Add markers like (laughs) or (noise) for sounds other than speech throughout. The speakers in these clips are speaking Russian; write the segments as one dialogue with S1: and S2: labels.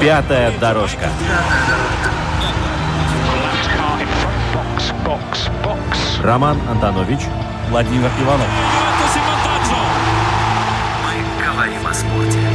S1: Пятая дорожка. Роман Антонович, Владимир Иванов.
S2: Мы говорим о спорте.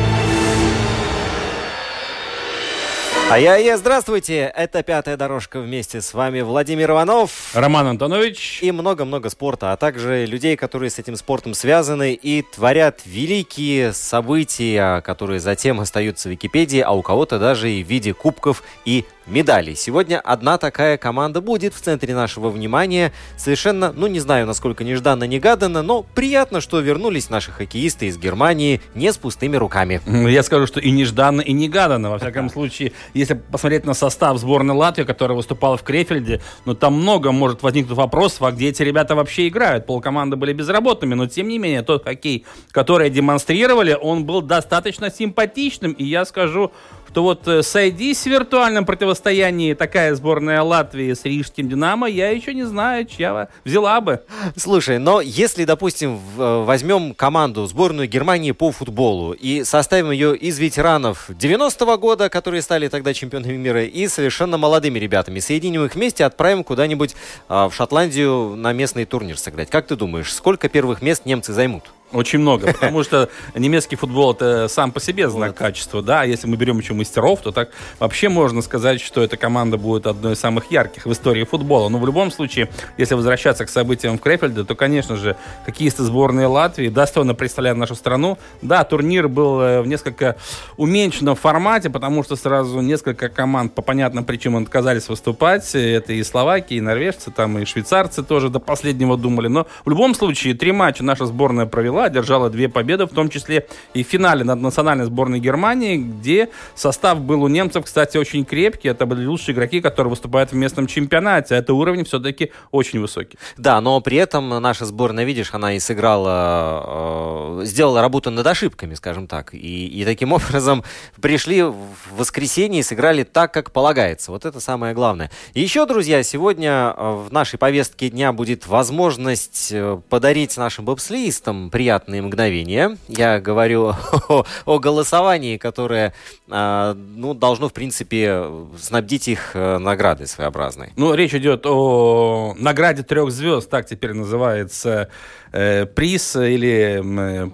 S3: Ай-яй-яй, здравствуйте! Это «Пятая дорожка» вместе с вами Владимир Иванов.
S4: Роман Антонович.
S3: И много-много спорта, а также людей, которые с этим спортом связаны и творят великие события, которые затем остаются в Википедии, а у кого-то даже и в виде кубков и медалей. Сегодня одна такая команда будет в центре нашего внимания. Совершенно, ну не знаю, насколько нежданно-негаданно, но приятно, что вернулись наши хоккеисты из Германии не с пустыми руками.
S4: Я скажу, что и нежданно, и негаданно. Во всяком (laughs) случае, если посмотреть на состав сборной Латвии, которая выступала в Крефельде, ну там много может возникнуть вопросов, а где эти ребята вообще играют? Полкоманды были безработными, но тем не менее тот хоккей, который демонстрировали, он был достаточно симпатичным. И я скажу, что вот э, сойдись в виртуальном противостоянии такая сборная Латвии с Рижским Динамо, я еще не знаю, чья взяла бы.
S3: Слушай, но если, допустим, э, возьмем команду, сборную Германии по футболу и составим ее из ветеранов 90-го года, которые стали тогда чемпионами мира, и совершенно молодыми ребятами, соединим их вместе, отправим куда-нибудь а, в Шотландию на местный турнир сыграть. Как ты думаешь, сколько первых мест немцы займут?
S4: Очень много, (laughs) потому что немецкий футбол это сам по себе знак качества, да, а если мы берем еще мастеров, то так вообще можно сказать, что эта команда будет одной из самых ярких в истории футбола. Но в любом случае, если возвращаться к событиям в Крефельде, то, конечно же, хоккеисты сборной Латвии достойно представляют нашу страну. Да, турнир был э, в несколько уменьшенном формате, потому что сразу несколько команд по понятным причинам отказались выступать. Это и словаки, и норвежцы, там и швейцарцы тоже до последнего думали. Но в любом случае, три матча наша сборная провела, одержала две победы, в том числе и в финале над национальной сборной Германии, где состав был у немцев, кстати, очень крепкий. Это были лучшие игроки, которые выступают в местном чемпионате. А это уровень все-таки очень высокий.
S3: Да, но при этом наша сборная, видишь, она и сыграла, э, сделала работу над ошибками, скажем так. И, и таким (laughs) образом пришли в воскресенье и сыграли так, как полагается. Вот это самое главное. И еще, друзья, сегодня э, в нашей повестке дня будет возможность э, подарить нашим бобслеистам приятные мгновения. Я говорю о, о голосовании, которое э, ну, должно, в принципе, снабдить их э, наградой своеобразной.
S4: Ну, речь идет о награде трех звезд, так теперь называется э, приз или э,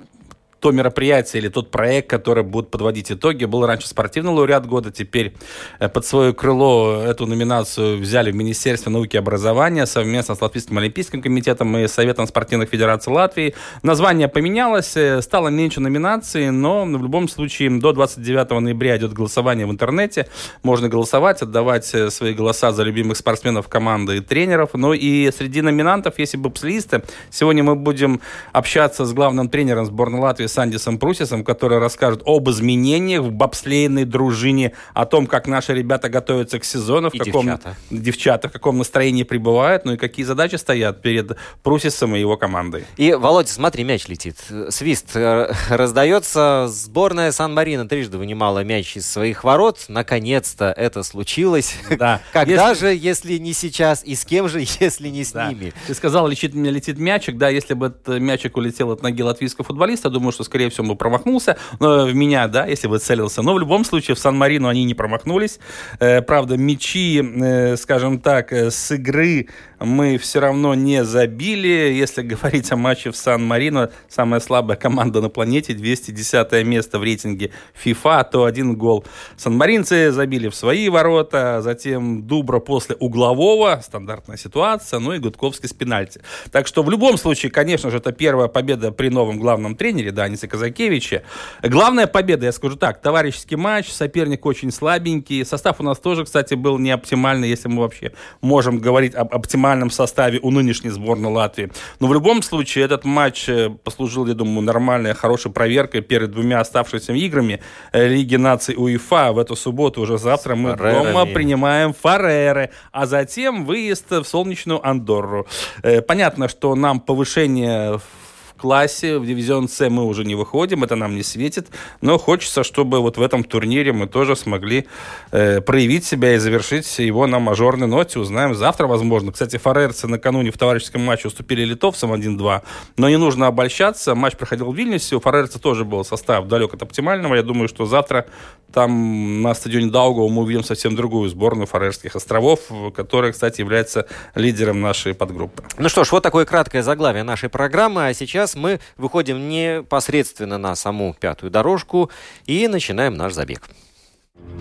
S4: то мероприятие или тот проект, который будет подводить итоги. Был раньше спортивный лауреат года, теперь э, под свое крыло эту номинацию взяли в Министерстве науки и образования совместно с Латвийским олимпийским комитетом и Советом спортивных федераций Латвии. Название поменялось, э, стало меньше номинаций, но в любом случае до 29 ноября идет голосование в интернете. Можно голосовать, отдавать э, свои голоса за любимых спортсменов, команды и тренеров. Ну и среди номинантов, если бобслеисты, сегодня мы будем общаться с главным тренером сборной Латвии Сандисом Прусисом, который расскажет об изменениях в бобслейной дружине, о том, как наши ребята готовятся к сезону, в
S3: И
S4: каком
S3: девчата.
S4: девчата в каком настроении пребывают, ну и какие задачи стоят перед Прусисом и его командой.
S3: И, Володя, смотри, мяч летит. Свист э, раздается. Сборная Сан-Марино трижды вынимала мяч из своих ворот. Наконец-то это случилось.
S4: Да. (laughs)
S3: Когда
S4: Если-
S3: же, если не сейчас, и с кем же, (laughs) если не с
S4: Да.
S3: ними?
S4: Ты сказал, летит, летит мячик. Да, если бы этот мячик улетел от ноги латвийского футболиста, думаю, что, скорее всего, бы промахнулся но, в меня, да, если бы целился. Но в любом случае в Сан-Марино они не промахнулись. Э, правда, мячи, э, скажем так, э, с игры мы все равно не забили. Если (laughs) говорить о матче в Сан-Марино, самая слабая команда на планете, 210 место в рейтинге FIFA, то один гол. Сан-Маринцы забили в свои ворота, затем Дубра после углового, стандартная ситуация, ну и Гудковский с пенальти. Так что в любом случае, конечно же, это первая победа при новом главном тренере, да, Анисе Казакевиче. Главная победа, я скажу так, товарищеский матч, соперник очень слабенький, состав у нас тоже, кстати, был не оптимальный, если мы вообще можем говорить об оптимальном оптимальном составе у нынешней сборной Латвии. Но в любом случае этот матч э, послужил, я думаю, нормальной, хорошей проверкой перед двумя оставшимися играми э, Лиги наций УЕФА. В эту субботу уже завтра мы дома принимаем Фареры, а затем выезд в солнечную Андорру. Э, Понятно, что нам повышение в классе, в дивизион С мы уже не выходим, это нам не светит, но хочется, чтобы вот в этом турнире мы тоже смогли э, проявить себя и завершить его на мажорной ноте. Узнаем завтра, возможно. Кстати, фарерцы накануне в товарищеском матче уступили литовцам 1-2, но не нужно обольщаться. Матч проходил в Вильнюсе, у фарерцев тоже был состав далек от оптимального. Я думаю, что завтра там на стадионе Даугава мы увидим совсем другую сборную Фарерских островов, которая, кстати, является лидером нашей подгруппы.
S3: Ну что ж, вот такое краткое заглавие нашей программы. А сейчас мы выходим непосредственно на саму пятую дорожку и начинаем наш забег.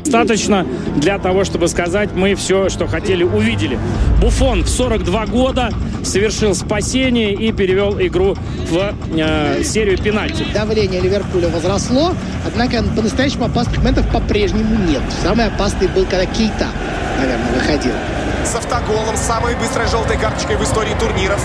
S5: Достаточно для того, чтобы сказать, мы все, что хотели, увидели. Буфон в 42 года совершил спасение и перевел игру в э, серию пенальти.
S6: Давление Ливерпуля возросло, однако по-настоящему опасных моментов по-прежнему нет. Самый опасный был, когда Кейта, наверное, выходил.
S7: с автоголом, самой быстрой желтой карточкой в истории турниров.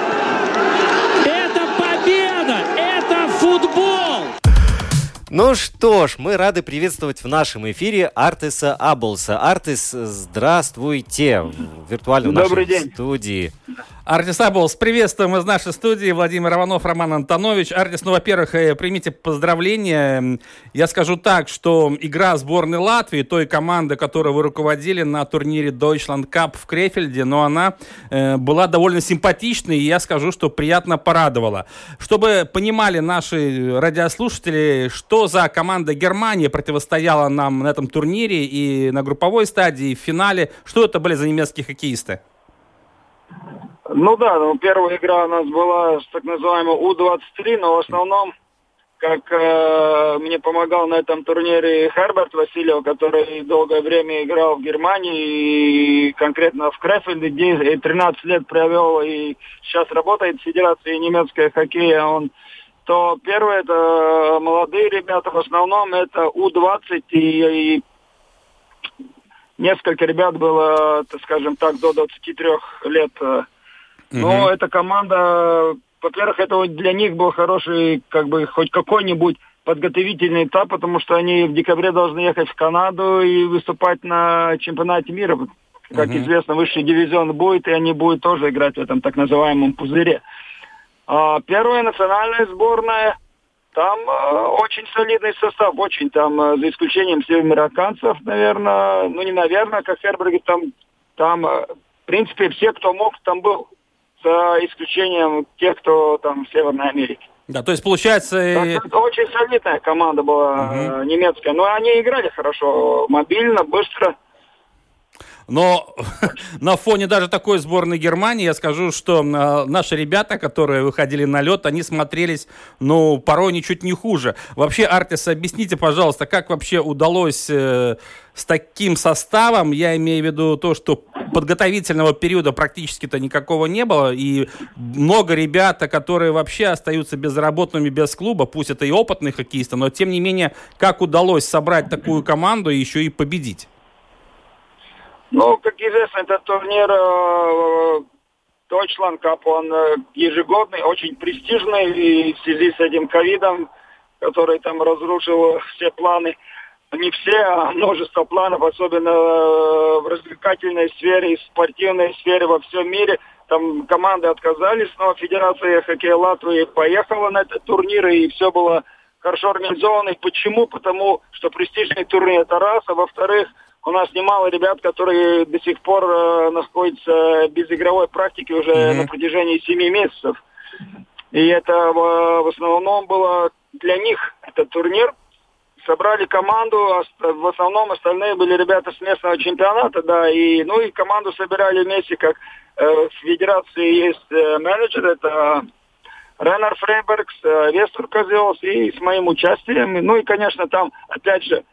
S3: Ну что ж, мы рады приветствовать в нашем эфире Артиса Аблса. Артис, здравствуйте. В виртуальной
S8: Добрый
S3: нашей
S8: день.
S3: студии.
S4: Артис Аблс, приветствуем из нашей студии. Владимир Иванов, Роман Антонович. Артис, ну, во-первых, э, примите поздравления. Я скажу так, что игра сборной Латвии, той команды, которую вы руководили на турнире Deutschland Cup в Крефельде, но она э, была довольно симпатичной, и я скажу, что приятно порадовала. Чтобы понимали наши радиослушатели, что за команда Германии противостояла нам на этом турнире и на групповой стадии, и в финале, что это были за немецкие хоккеисты?
S8: Ну да, ну, первая игра у нас была с так называемой У-23, но в основном, как э, мне помогал на этом турнире Херберт Васильев, который долгое время играл в Германии и конкретно в Крефельде, где 13 лет провел и сейчас работает в Федерации немецкой хоккея, он то первое это молодые ребята, в основном это У-20 и, и несколько ребят было, так скажем так, до 23 лет. Но эта команда, во-первых, это вот для них был хороший, как бы, хоть какой-нибудь подготовительный этап, потому что они в декабре должны ехать в Канаду и выступать на чемпионате мира. Как известно, высший дивизион будет, и они будут тоже играть в этом так называемом пузыре. А первая национальная сборная, там э, очень солидный состав, очень там, э, за исключением североамериканцев, наверное, ну не наверное, как Херберг, там, там, э, в принципе, все, кто мог, там был за исключением тех, кто там в Северной Америке.
S4: Да, то есть получается... э,
S8: Так, очень солидная команда была э, немецкая. Но они играли хорошо, мобильно, быстро.
S4: Но (laughs) на фоне даже такой сборной Германии я скажу, что э, наши ребята, которые выходили на лед, они смотрелись, ну, порой ничуть не хуже. Вообще, Артис, объясните, пожалуйста, как вообще удалось э, с таким составом, я имею в виду то, что подготовительного периода практически-то никакого не было, и много ребят, которые вообще остаются безработными без клуба, пусть это и опытные хоккеисты, но тем не менее, как удалось собрать такую команду и еще и победить?
S8: Ну, как известно, этот турнир э, Deutschland Cup, он э, ежегодный, очень престижный, и в связи с этим ковидом, который там разрушил все планы, не все, а множество планов, особенно э, в развлекательной сфере, и спортивной сфере во всем мире. Там команды отказались, но Федерация хоккея Латвии поехала на этот турнир, и все было хорошо организовано. И почему? Потому что престижный турнир это раз, а во-вторых, у нас немало ребят, которые до сих пор э, находятся без игровой практики уже на протяжении семи месяцев. И это э, в основном было для них этот турнир. Собрали команду, в основном остальные были ребята с местного чемпионата, да, и ну и команду собирали вместе, как э, в федерации есть э, менеджер, это Ренар Фрейбергс, э, Вестер Козелс и с моим участием. Ну и, конечно, там, опять же,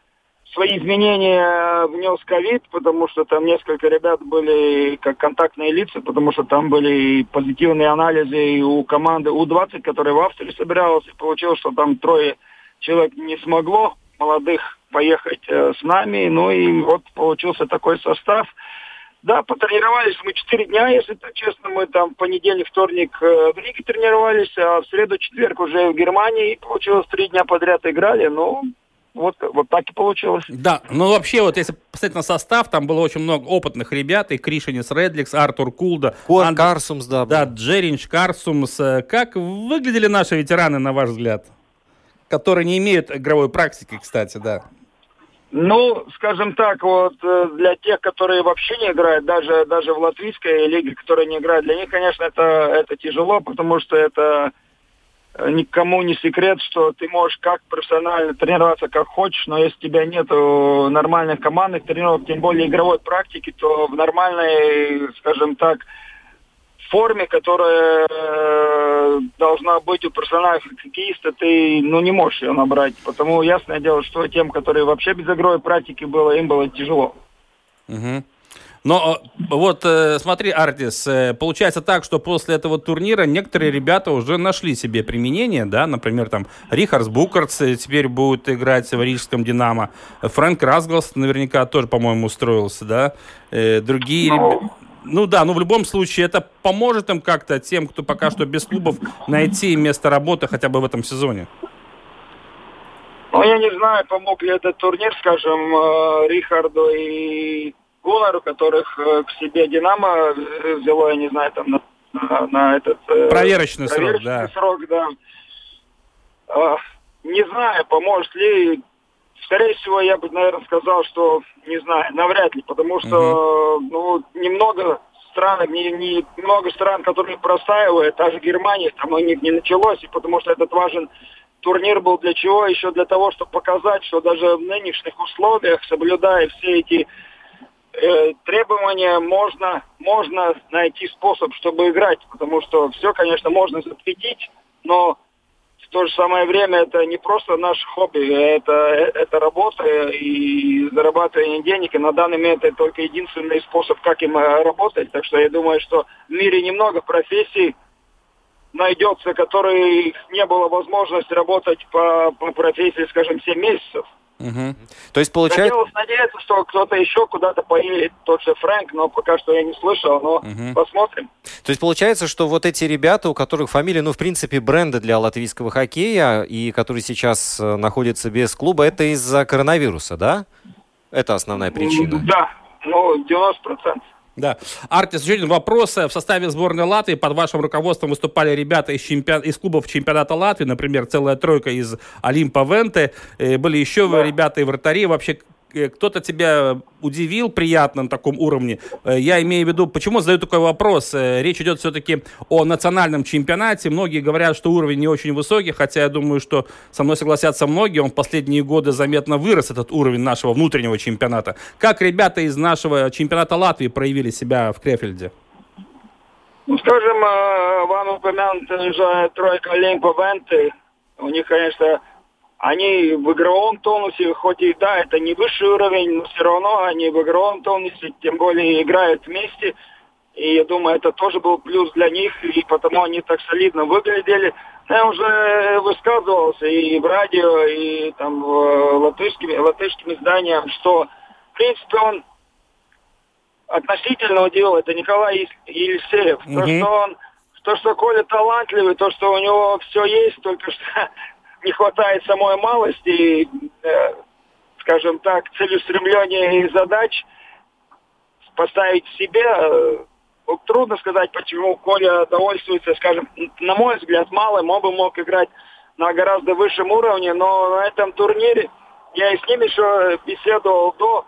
S8: свои изменения внес ковид, потому что там несколько ребят были как контактные лица, потому что там были позитивные анализы и у команды У-20, которая в Австрии собиралась, и получилось, что там трое человек не смогло молодых поехать э, с нами, ну и вот получился такой состав. Да, потренировались мы четыре дня, если так честно. Мы там понедельник, вторник э, в Риге тренировались, а в среду, четверг уже в Германии. И получилось три дня подряд играли. Ну, вот, вот так и получилось.
S4: Да, ну вообще вот если посмотреть на состав, там было очень много опытных ребят, и Кришинис Редликс, Артур Кулда,
S3: Кор,
S4: Анд-
S3: Карсумс, да.
S4: да. Джеринч, Карсумс. Э, Как выглядели наши ветераны, на ваш взгляд? Которые не имеют игровой практики, кстати, да.
S8: Ну, скажем так, вот э, для тех, которые вообще не играют, даже, даже в латвийской лиге, которые не играют, для них, конечно, это, это тяжело, потому что это э, никому не секрет, что ты можешь как профессионально тренироваться, как хочешь, но если у тебя нет нормальных командных тренировок, тем более игровой практики, то в нормальной, скажем так, форме, которая э, должна быть у профессиональных хоккеиста, ты ну, не можешь ее набрать. Потому ясное дело, что тем, которые вообще без игровой практики было, им было тяжело.
S4: Мгм. Но э, вот э, смотри, Артис, получается так, что после этого турнира некоторые ребята уже нашли себе применение, да, например, там Рихарс Букарц э, теперь будет играть в Рижском Динамо, Фрэнк Разглас наверняка тоже, по-моему, устроился, да, другие
S8: Ну,
S4: ребя- Ну да, но в любом случае это поможет им как-то, тем, кто пока что без клубов, найти место работы хотя бы в этом сезоне.
S8: Ну, я не знаю, помог ли этот турнир, скажем, э, Рихарду и Гунару, которых э, к себе Динамо взяло, я не знаю, там на, на- на этот... э,
S4: Проверочный срок,
S8: проверочный
S4: да.
S8: срок, да. А, не знаю, поможет ли. Скорее всего, я бы, наверное, сказал, что не знаю, навряд ли, потому что ну, немного стран, не, не- много стран, которые простаивают, даже Германия, там у них не началось, и потому что этот важен турнир был для чего? Еще для того, чтобы показать, что даже в нынешних условиях, соблюдая все эти э, требования, можно, можно найти способ, чтобы играть, потому что все, конечно, можно запретить, но то же самое время это не просто наше хобби, это, это работа и зарабатывание денег, и на данный момент это только единственный способ, как им э, работать. Так что я думаю, что в мире немного профессий найдется, которые не было возможности работать по, по профессии, скажем, 7 месяцев.
S4: Мгм.
S3: То есть получается...
S8: Хотелось надеяться, что кто-то еще куда-то поедет, тот же Фрэнк, но пока что я не слышал, но
S4: Мгм.
S8: посмотрим.
S3: То есть получается, что вот эти ребята, у которых фамилия, ну, в принципе, бренды для латвийского хоккея, и которые сейчас э, находятся без клуба, это из-за коронавируса, да? Это основная причина.
S8: Да, ну, 90%.
S4: Да. Артис, еще один вопрос. В составе сборной Латвии под вашим руководством выступали ребята из, чемпион... из клубов чемпионата Латвии, например, целая тройка из Олимпа Венте. Э, Были еще
S8: Да.
S4: ребята и вратари. Вообще, кто-то тебя удивил приятно на таком уровне? Э, Я имею в виду, почему задаю такой вопрос? Э, Речь идет все-таки о национальном чемпионате. Многие говорят, что уровень не очень высокий, хотя я думаю, что со мной согласятся многие. Он в последние годы заметно вырос, этот уровень нашего внутреннего чемпионата. Как ребята из нашего чемпионата Латвии проявили себя в Крефельде?
S8: Ну, скажем, э, вам упомянутая уже тройка Олимпа Венты. У них, конечно, они в игровом тонусе, хоть и да, это не высший уровень, но все равно они в игровом тонусе, тем более играют вместе. И я думаю, это тоже был плюс для них, и потому они так солидно выглядели. Я уже высказывался и в радио, и там в э, латышскими, латышским изданиям, что, в принципе, он относительно удивил, это Николай Елисеев. То,
S4: Мгм.
S8: что он, то, что Коля талантливый, то, что у него все есть, только что не хватает самой малости, э, скажем так, целеустремления и задач поставить себе. э, трудно сказать, почему Коля довольствуется, скажем, на мой взгляд, малым. Он бы мог играть на гораздо высшем уровне, но на этом турнире я и с ним еще беседовал до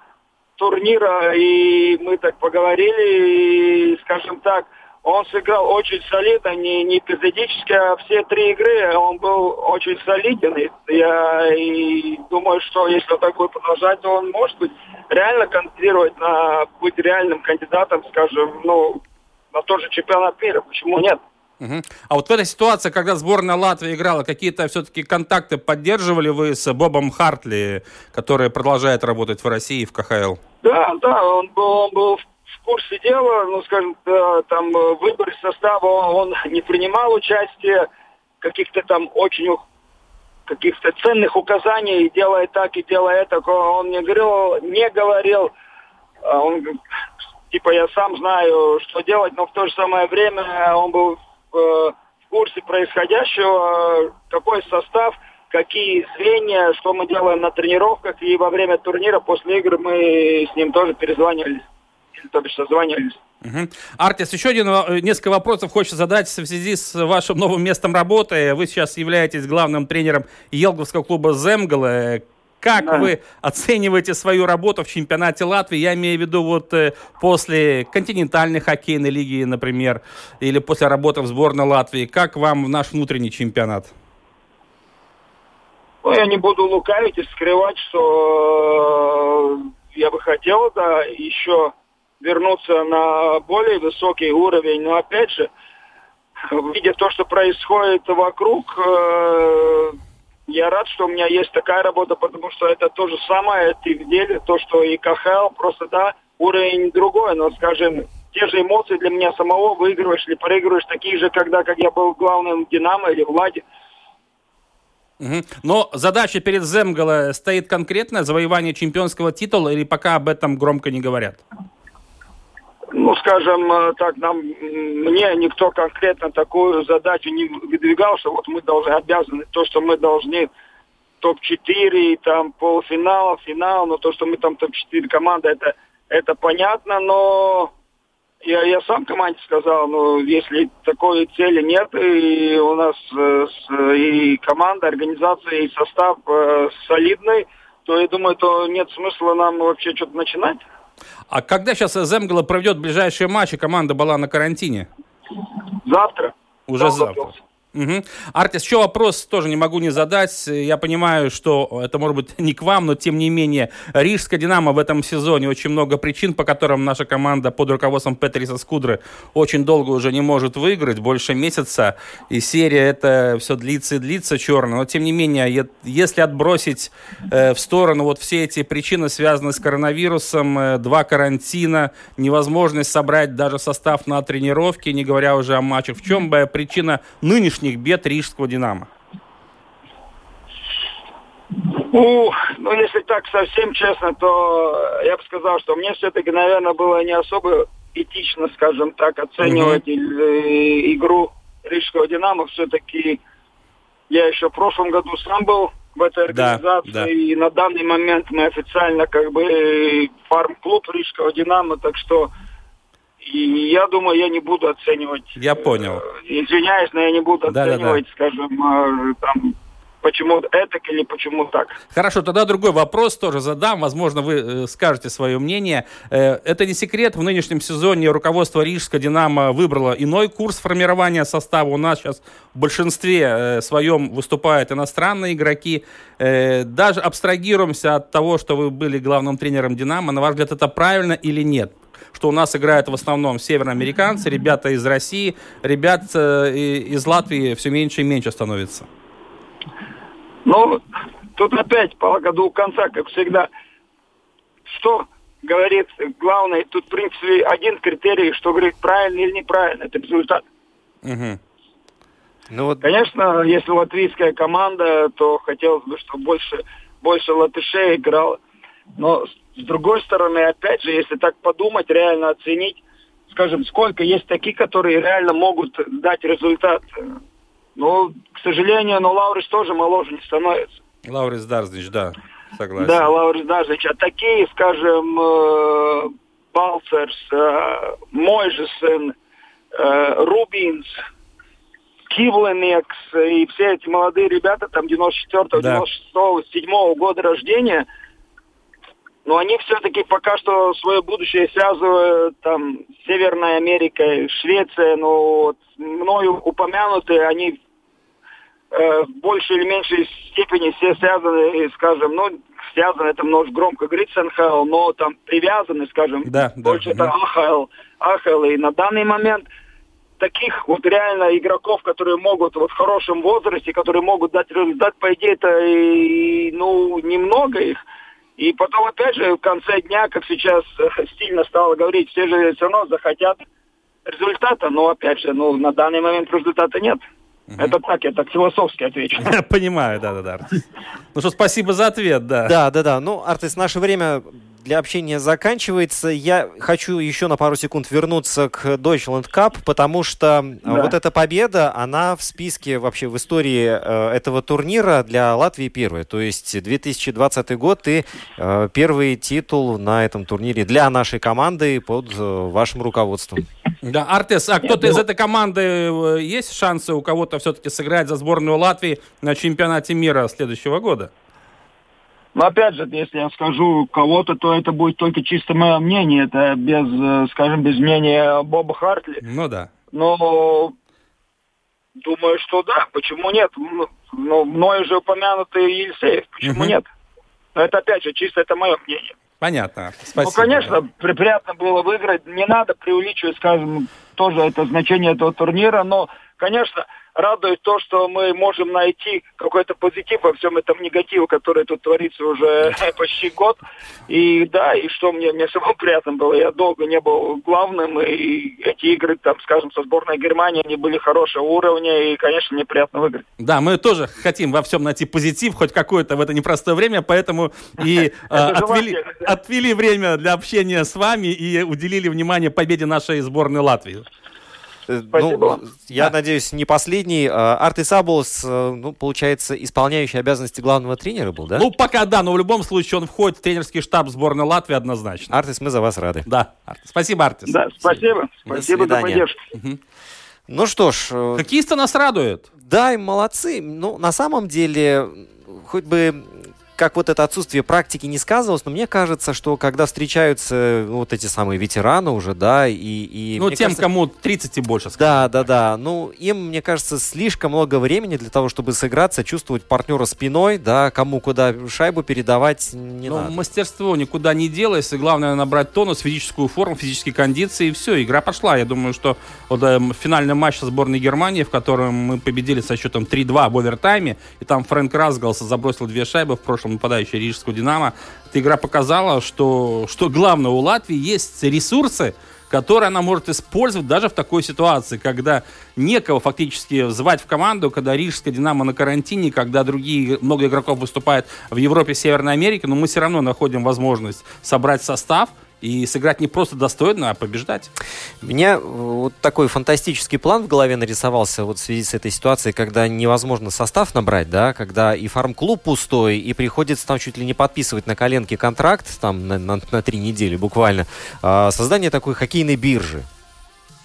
S8: турнира, и мы так поговорили, и, скажем так, он сыграл очень солидно, не, не эпизодически, а все три игры он был очень солиден. И Я и думаю, что если он так будет продолжать, то он может быть реально кандидировать на быть реальным кандидатом, скажем, ну, на тот же чемпионат мира. Почему нет?
S4: Угу. А вот в этой ситуации, когда сборная Латвии играла, какие-то все-таки контакты поддерживали вы с Бобом Хартли, который продолжает работать в России в КХЛ?
S8: Да, да, он был, он был в курсе дела, ну, скажем, там в выборе состава он, не принимал участие, каких-то там очень каких-то ценных указаний, делай так и делай это, он мне говорил, не говорил, а он типа я сам знаю, что делать, но в то же самое время он был в, э, в курсе происходящего, какой состав, какие звенья, что мы делаем на тренировках, и во время турнира, после игры мы с ним тоже перезванивались, то бишь созванивались.
S4: Угу. Артис, еще один, э, несколько вопросов хочется задать в связи с вашим новым местом работы. Вы сейчас являетесь главным тренером Елговского клуба «Земгала». Как да. вы оцениваете свою работу в чемпионате Латвии? Я имею в виду вот э, после континентальной хоккейной лиги, например, или после работы в сборной Латвии. Как вам наш внутренний чемпионат?
S8: Ну, я не буду лукавить и скрывать, что э, я бы хотел, да, еще вернуться на более высокий уровень. Но опять же, видя то, что происходит вокруг, э, я рад, что у меня есть такая работа, потому что это то же самое, ты в деле, то, что и КХЛ, просто, да, уровень другой, но, скажем, те же эмоции для меня самого, выигрываешь или проигрываешь, такие же, когда как я был главным Динамо или Владе.
S4: Угу. Но задача перед Земгала стоит конкретная, завоевание чемпионского титула, или пока об этом громко не говорят?
S8: Ну, скажем э, так, нам, мне никто конкретно такую задачу не выдвигал, что вот мы должны, обязаны, то, что мы должны топ-4, там полуфинал, финал, но то, что мы там топ-4 команда, это, это понятно, но я, я сам команде сказал, ну, если такой цели нет, и у нас э, и команда, организация, и состав э, солидный, то я думаю, то нет смысла нам вообще что-то начинать.
S4: А когда сейчас Земгала проведет ближайшие матчи, команда была на карантине?
S8: Завтра.
S4: Уже завтра. завтра. Угу. Артис, еще вопрос тоже не могу не задать. Я понимаю, что это может быть не к вам, но тем не менее. Рижская «Динамо» в этом сезоне очень много причин, по которым наша команда под руководством Петриса Скудры очень долго уже не может выиграть, больше месяца. И серия это все длится и длится черно. Но тем не менее, если отбросить э, в сторону вот все эти причины, связанные с коронавирусом, э, два карантина, невозможность собрать даже состав на тренировки, не говоря уже о матчах, в чем бы причина нынешней нынешних бед рижского «Динамо»?
S8: Ну, ну, если так совсем честно, то я бы сказал, что мне все-таки, наверное, было не особо этично, скажем так, оценивать mm-hmm. игру рижского «Динамо». Все-таки я еще в прошлом году сам был в этой организации, да, да. и на данный момент мы официально как бы фарм-клуб рижского «Динамо», так что и я думаю, я не буду оценивать.
S4: Я понял.
S8: Э, извиняюсь, но я не буду да, оценивать, да, да. скажем, э, там, почему это или почему так.
S4: Хорошо, тогда другой вопрос тоже задам. Возможно, вы э, скажете свое мнение. Э, это не секрет. В нынешнем сезоне руководство Рижска «Динамо» выбрало иной курс формирования состава. У нас сейчас в большинстве э, своем выступают иностранные игроки. Даже абстрагируемся от того, что вы были главным тренером «Динамо». На ваш взгляд, это правильно или нет? что у нас играют в основном североамериканцы, ребята из России, ребят из Латвии все меньше и меньше становится.
S8: Ну, тут опять полага двух конца, как всегда. Что говорит главное, тут, в принципе, один критерий, что говорит правильно или неправильно, это результат. Угу. Ну, вот... Конечно, если латвийская команда, то хотелось бы, чтобы больше, больше латышей играло. Но с другой стороны, опять же, если так подумать, реально оценить, скажем, сколько есть таких, которые реально могут дать результат. Ну, к сожалению, но Лаурис тоже моложе не становится.
S4: Лаурис Дарзнич, да, согласен.
S8: Да, Лаурис Дарзнич. А такие, скажем, э, Балцерс, э, мой же сын, э, Рубинс, Кивленекс и все эти молодые ребята, там 94-го, да. 96-го, 7 года рождения – но они все-таки пока что свое будущее связывают там с Северной Америкой, Швеция, но вот, мною упомянуты, они э, в большей или меньшей степени все связаны, скажем, ну, связаны, это может громко говорить с НХЛ, но там привязаны, скажем,
S4: да,
S8: больше
S4: да,
S8: это АХЛ, АХЛ. И на данный момент таких вот реально игроков, которые могут вот в хорошем возрасте, которые могут дать результат, по идее, это и, ну, немного их. И потом, опять же, в конце дня, как сейчас стильно стало говорить, все же все равно захотят результата, но, опять же, ну, на данный момент результата нет. Это так, я так философски отвечу. (laughs)
S4: Понимаю, да-да-да. Ну что, спасибо за ответ, да.
S3: Да, да, да. Ну, Артис, наше время для общения заканчивается. Я хочу еще на пару секунд вернуться к Deutschland Cup, потому что э, да. вот эта победа, она в списке вообще в истории э, этого турнира для Латвии первая. То есть 2020 год и э, первый титул на этом турнире для нашей команды под э, вашим руководством.
S4: Да, Артес, а кто-то из этой команды есть шансы у кого-то все-таки сыграть за сборную Латвии на чемпионате мира следующего года?
S8: Но опять же, если я скажу кого-то, то это будет только чисто мое мнение. Это без, э, скажем, без мнения Боба Хартли.
S4: Ну да.
S8: Но думаю, что да. Почему нет? Ну, ну мною же упомянутый Елисеев. Почему нет? Но это опять же чисто это мое мнение.
S4: Понятно. Спасибо.
S8: Ну, конечно, да. приятно было выиграть. Не надо преувеличивать, скажем, тоже это значение этого турнира, но, конечно, радует то, что мы можем найти какой-то позитив во всем этом негативе, который тут творится уже (laughs) почти год. И да, и что мне, мне самому (laughs) приятно было, я долго не был главным, и эти игры, там, скажем, со сборной Германии, они были хорошего уровня, и, конечно, мне приятно выиграть.
S4: Да, мы тоже хотим во всем найти позитив, хоть какое-то в это непростое время, поэтому (laughs) и отвели, отвели время для общения с вами и уделили внимание победе нашей сборной Латвии.
S3: Э, ну, я да. надеюсь, не последний. А, Арты Сабулс, э, ну, получается, исполняющий обязанности главного тренера был, да?
S4: Ну, пока да, но в любом случае он входит в тренерский штаб сборной Латвии однозначно.
S3: Артис, мы за вас рады.
S4: Да, Артис. Спасибо, Артис.
S8: Да, спасибо. Спасибо за поддержку. Угу.
S3: Ну что ж...
S4: Э, Хоккеисты нас радуют.
S3: Да, молодцы. Ну, на самом деле, хоть бы как вот это отсутствие практики не сказывалось, но мне кажется, что когда встречаются ну, вот эти самые ветераны уже, да, и... и
S4: ну, тем,
S3: кажется,
S4: кому 30 и больше.
S3: Скажем. Да, да, да. Ну, им, мне кажется, слишком много времени для того, чтобы сыграться, чувствовать партнера спиной, да, кому куда шайбу передавать не
S4: ну,
S3: надо.
S4: мастерство никуда не делается, главное набрать тонус, физическую форму, физические кондиции, и все, игра пошла. Я думаю, что вот, э, финальный матч со сборной Германии, в котором мы победили со счетом 3-2 в овертайме, и там Фрэнк Разгалс забросил две шайбы в прошлом нападающий Рижского «Динамо». Эта игра показала, что, что главное, у Латвии есть ресурсы, которые она может использовать даже в такой ситуации, когда некого фактически звать в команду, когда Рижская Динамо на карантине, когда другие, много игроков выступают в Европе, Северной Америке, но мы все равно находим возможность собрать состав и сыграть не просто достойно, а побеждать.
S3: У меня вот такой фантастический план в голове нарисовался вот в связи с этой ситуацией, когда невозможно состав набрать, да, когда и фарм-клуб пустой, и приходится там чуть ли не подписывать на коленке контракт там на, на, на три недели буквально. А, создание такой хоккейной биржи.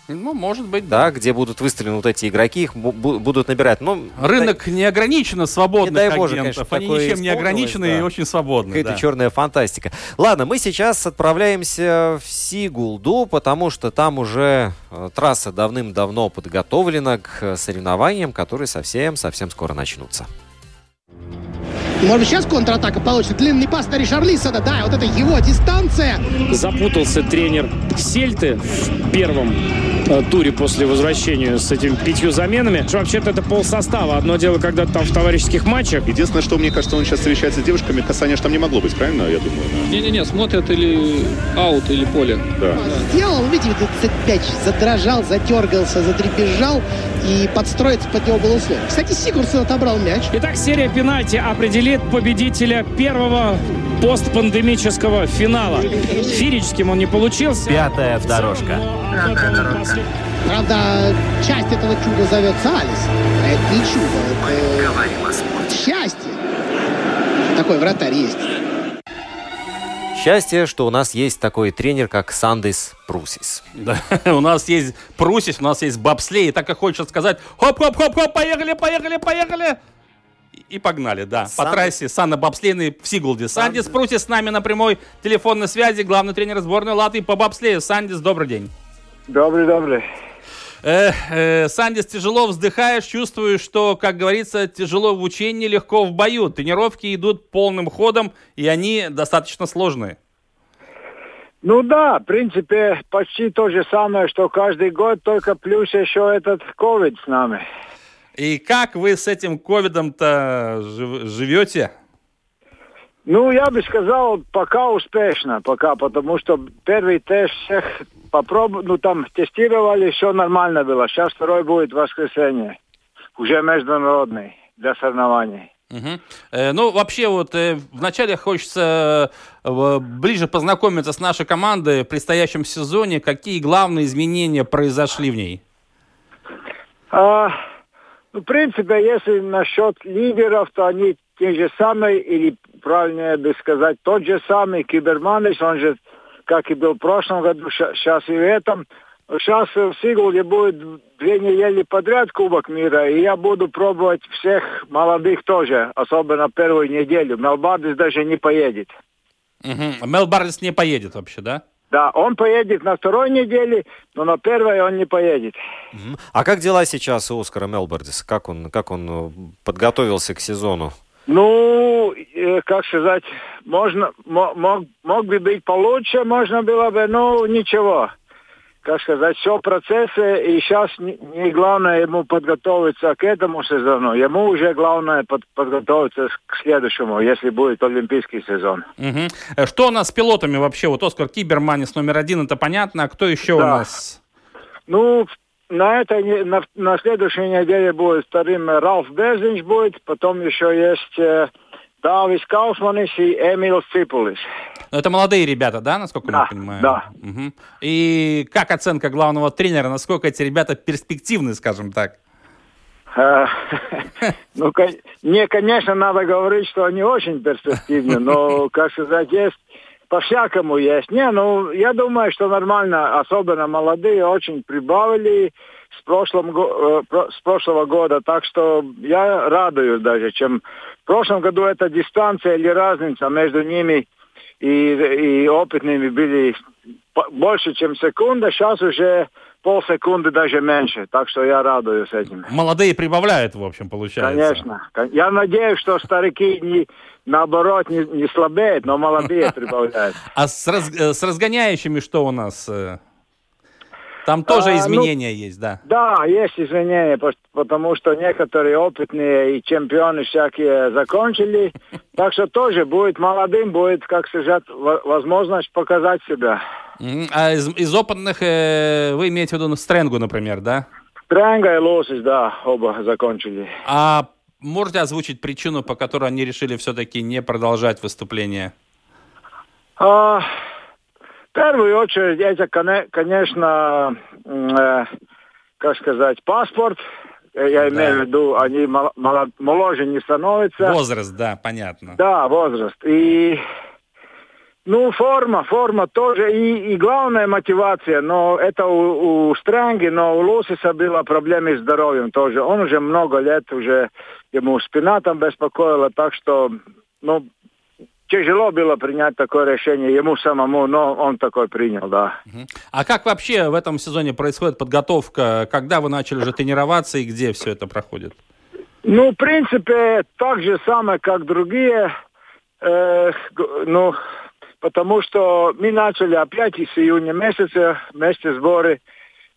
S4: Ну, может быть,
S3: да. да. где будут выставлены вот эти игроки, их будут набирать. Но,
S4: Рынок дай... не ограниченно свободных не дай Боже, агентов. Конечно, Они ничем не ограничены да. и очень свободны.
S3: Какая-то да. черная фантастика. Ладно, мы сейчас отправляемся в Сигулду, потому что там уже э, трасса давным-давно подготовлена к соревнованиям, которые совсем-совсем скоро начнутся.
S6: Может быть, сейчас контратака получится. Длинный пас на Ришарлисона. Да, вот это его дистанция.
S5: Запутался тренер Сельты в первом Э, туре после возвращения с этими пятью заменами. Вообще-то это пол состава. Одно дело, когда там в товарищеских матчах.
S9: Единственное, что мне кажется, он сейчас встречается с девушками, касания там не могло быть, правильно, я думаю?
S10: Не-не-не, смотрят или аут, или поле.
S6: Да. Сделал, видите, этот мяч задрожал, затергался, задребезжал и подстроиться под него было условие. Кстати, Сигурсон отобрал мяч.
S5: Итак, серия пенальти определит победителя первого постпандемического финала. Фирическим он не получился.
S1: Пятая дорожка. Пятая
S6: дорожка. Правда, часть этого чуда зовется Алис. А это не чудо.
S2: Мы это говорим о спорте.
S6: Счастье. Такой вратарь есть.
S3: Счастье, что у нас есть такой тренер, как Сандис Прусис.
S4: Да, (laughs) у нас есть Прусис, у нас есть бобслей. И так как хочется сказать, хоп-хоп-хоп-хоп, поехали, поехали, поехали и погнали, да. Сан... По трассе Санна Бобслейный в Сигулде. Сан... Сандис Прути с нами на прямой телефонной связи, главный тренер сборной Латвии по бобслею. Сандис, добрый день.
S8: Добрый, добрый.
S4: Э, э, Сандис, тяжело вздыхаешь, чувствуешь, что, как говорится, тяжело в учении, легко в бою. Тренировки идут полным ходом, и они достаточно сложные.
S11: Ну да, в принципе, почти то же самое, что каждый год, только плюс еще этот ковид с нами.
S4: И как вы с этим ковидом-то жив- живете?
S11: Ну, я бы сказал, пока успешно, пока, потому что первый тест всех попробовали, ну, там тестировали, все нормально было. Сейчас второй будет в воскресенье, уже международный для соревнований.
S4: Мгм. Э, ну, вообще, вот э, вначале хочется э, ближе познакомиться с нашей командой в предстоящем сезоне. Какие главные изменения произошли в ней?
S11: А, ну, в принципе, если насчет лидеров, то они те же самые, или правильнее бы сказать, тот же самый Киберманис, он же, как и был в прошлом году, сейчас и в этом. Сейчас в Сигулде будет две недели подряд Кубок мира, и я буду пробовать всех молодых тоже, особенно первую неделю. Мелбардис даже не поедет.
S4: Мгм. Мел не поедет вообще, да?
S11: Да, он поедет на второй неделе, но на первой он не поедет.
S3: А как дела сейчас у Оскара Мелбердиса? Как он, как он э, подготовился к сезону?
S11: Ну, э, как сказать, можно, мо- мог, мог бы быть получше, можно было бы, ну, ничего. Как сказать, все процессы, и сейчас не, главное ему подготовиться к этому сезону, ему уже главное под- подготовиться к следующему, если будет олимпийский сезон.
S4: Э, Что у нас с пилотами вообще? Вот Оскар Киберманис номер один, это понятно. А кто еще у
S11: Да.
S4: нас?
S11: Ну, на этой, на, на следующей неделе будет вторым э, Ралф Безинч будет, потом еще есть э, Давис Кауфманис и Эмил Ципулис.
S4: Ну, Это молодые ребята, да, насколько
S11: Да,
S4: я понимаю?
S11: да.
S4: Мгм. И как оценка главного тренера? Насколько эти ребята перспективны, скажем так?
S11: Э, (laughs) Ну, не, конечно, надо говорить, что они очень перспективны, но, как сказать, есть по-всякому есть. Не, ну, я думаю, что нормально, особенно молодые, очень прибавили с, прошлым, э, с прошлого года, так что я радуюсь даже, чем в прошлом году эта дистанция или разница между ними и, и опытными были больше, чем секунда, сейчас уже полсекунды даже меньше, так что я радуюсь этим.
S4: Молодые прибавляют, в общем, получается.
S11: Конечно. Кон- Я надеюсь, что старики не, наоборот не, не слабеют, но молодые (laughs) прибавляют.
S4: А с, раз- э, с разгоняющими что у нас? Там тоже
S11: А, ну,
S4: изменения есть, да.
S11: Да, есть изменения, потому что некоторые опытные и чемпионы всякие закончили. (laughs) Так что тоже будет молодым, будет, как сказать, во- возможность показать себя.
S4: А из, из опытных э, вы имеете в виду Стренгу, например, да?
S11: Тренга и Лосис, да, оба закончили.
S4: А можете озвучить причину, по которой они решили все-таки не продолжать выступление?
S11: А, в первую очередь, это, коне- конечно, э, как сказать, паспорт. Э, Я имею в виду, они мало- моложе не становятся.
S4: Возраст, да, понятно.
S11: Да, возраст. И, ну, форма, форма тоже. И, и главная мотивация, но это у, у Странги, но у Лусиса было проблемы с здоровьем тоже. Он уже много лет, уже ему спина там беспокоила, так что, ну, тяжело было принять такое решение ему самому, но он такой принял, да.
S4: А как вообще в этом сезоне происходит подготовка? Когда вы начали уже тренироваться и где все это проходит?
S11: Ну, в принципе, так же самое, как другие. Э, ну, потому что мы начали опять с июня месяца вместе сборы.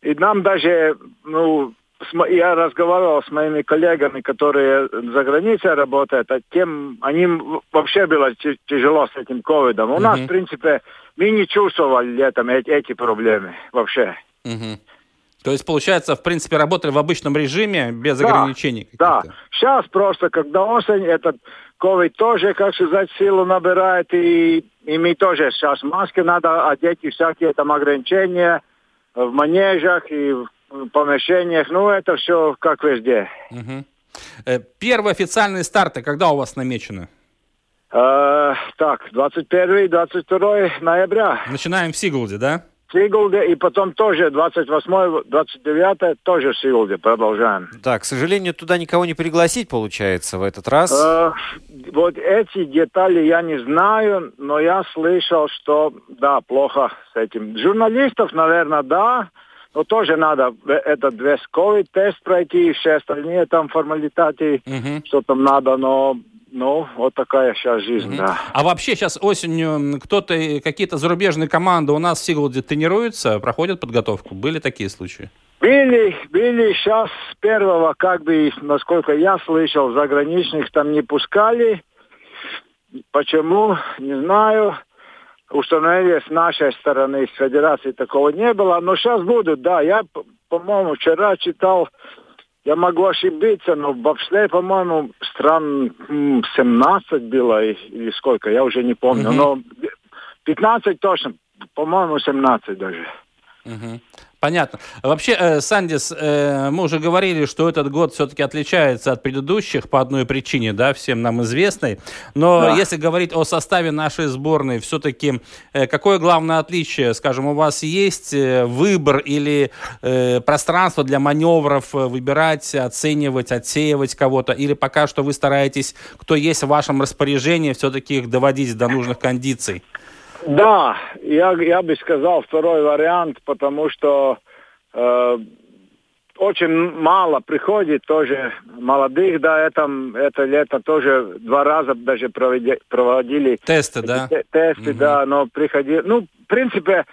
S11: И нам даже, ну, я разговаривал с моими коллегами, которые за границей работают, а тем, они вообще было тяжело с этим ковидом. У нас,
S4: Мгм.
S11: в принципе, мы не чувствовали летом эти, эти проблемы вообще.
S4: Мгм. То есть, получается, в принципе, работали в обычном режиме, без
S11: Да,
S4: ограничений
S11: Да, сейчас просто, когда осень, этот ковид тоже, как сказать, силу набирает, и, и мы тоже сейчас маски надо одеть, и всякие там ограничения в манежах и в помещениях, ну, это все как везде.
S4: Э, Первые официальные старты когда у вас намечены?
S11: Э, так, 21-22 ноября.
S4: Начинаем в Сигулде, да?
S11: В Сигулде, и потом тоже 28-29 тоже в Сигулде продолжаем.
S3: Да, к сожалению, туда никого не пригласить, получается, в этот раз.
S11: Э, вот эти детали я не знаю, но я слышал, что да, плохо с этим. Журналистов, наверное, да, но тоже надо этот весь ковид тест пройти все остальные там формалитеты,
S4: Мгм.
S11: что там надо, но ну, вот такая сейчас жизнь, да.
S4: А вообще сейчас осенью кто-то, какие-то зарубежные команды у нас в Сигулде тренируются, проходят подготовку? Были такие случаи?
S11: Были, были сейчас с первого, как бы, насколько я слышал, заграничных там не пускали. Почему, не знаю. Установили с нашей стороны, с федерации такого не было. Но сейчас будут, да. Я, п- по-моему, вчера читал, я могу ошибиться, но в бобслее, по-моему, стран м, 17 было и- или сколько, я уже не помню.
S4: Мгм.
S11: Но 15 точно, по-моему, 17 даже.
S4: Мгм. Понятно. Вообще, э, Сандис, э, мы уже говорили, что этот год все-таки отличается от предыдущих по одной причине, да, всем нам известной. Но
S11: Да.
S4: если говорить о составе нашей сборной, все-таки э, какое главное отличие? Скажем, у вас есть выбор или пространство для маневров, выбирать, оценивать, отсеивать кого-то? Или пока что вы стараетесь, кто есть в вашем распоряжении, все-таки их доводить до нужных кондиций?
S11: Да, я, я бы сказал второй вариант, потому что э, очень мало приходит тоже молодых, да, это, это лето тоже два раза даже проведи- проводили
S4: Тесты, да?
S11: те- тесты, да, но приходили, ну, в принципе,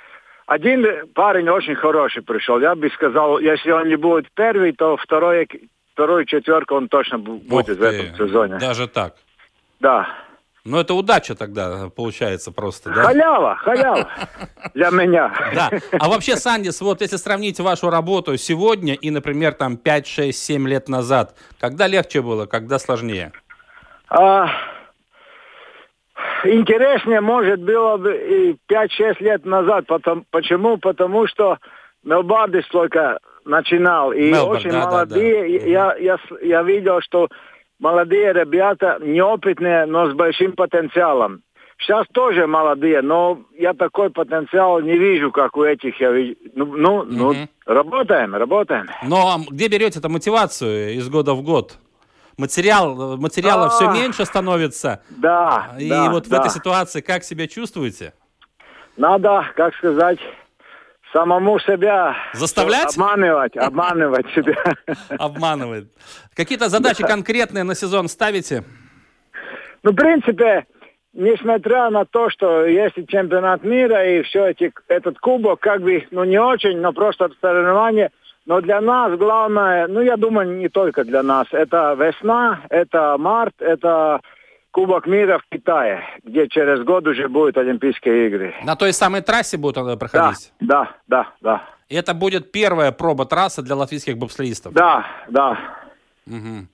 S11: один парень очень хороший пришел, я бы сказал, если он не будет первый, то второй, вторую четверку он точно бу- будет
S4: Ух
S11: в этом сезоне.
S4: Даже так.
S11: Да.
S4: Ну, это удача тогда получается просто, да?
S11: Халява, халява (laughs) для меня.
S4: Да. А вообще, Сандис, вот если сравнить вашу работу сегодня и, например, там 5, 6, 7 лет назад, когда легче было, когда сложнее?
S11: А, интереснее, может, было бы и 5-6 лет назад. Потом, почему? Потому что Мелбардис только начинал. И
S4: Мелборн,
S11: очень
S4: да, да,
S11: молодые. Я, я, я видел, что молодые ребята, неопытные, но с большим потенциалом. Сейчас тоже молодые, но я такой потенциал не вижу, как у этих. Я вижу. Ну, ну, ну,
S4: Мгм.
S11: работаем, работаем.
S4: Но а где берете эту мотивацию из года в год? Материал, материала
S11: А.
S4: все меньше становится.
S11: Да,
S4: И
S11: да,
S4: вот в
S11: да.
S4: этой ситуации как себя чувствуете?
S11: Надо, как сказать, самому себя
S4: Заставлять?
S11: обманывать, обманывать себя. (laughs)
S4: Обманывает. Какие-то задачи конкретные на сезон ставите?
S11: Ну, в принципе, несмотря на то, что есть и чемпионат мира, и все эти, этот кубок, как бы, ну, не очень, но просто соревнование. Но для нас главное, ну, я думаю, не только для нас, это весна, это март, это Кубок мира в Китае, где через год уже будут Олимпийские игры.
S4: На той самой трассе будут э, проходить?
S11: Да, да, да.
S4: И это будет первая проба трассы для латвийских бобслеистов?
S11: Да, да.
S4: Мгм.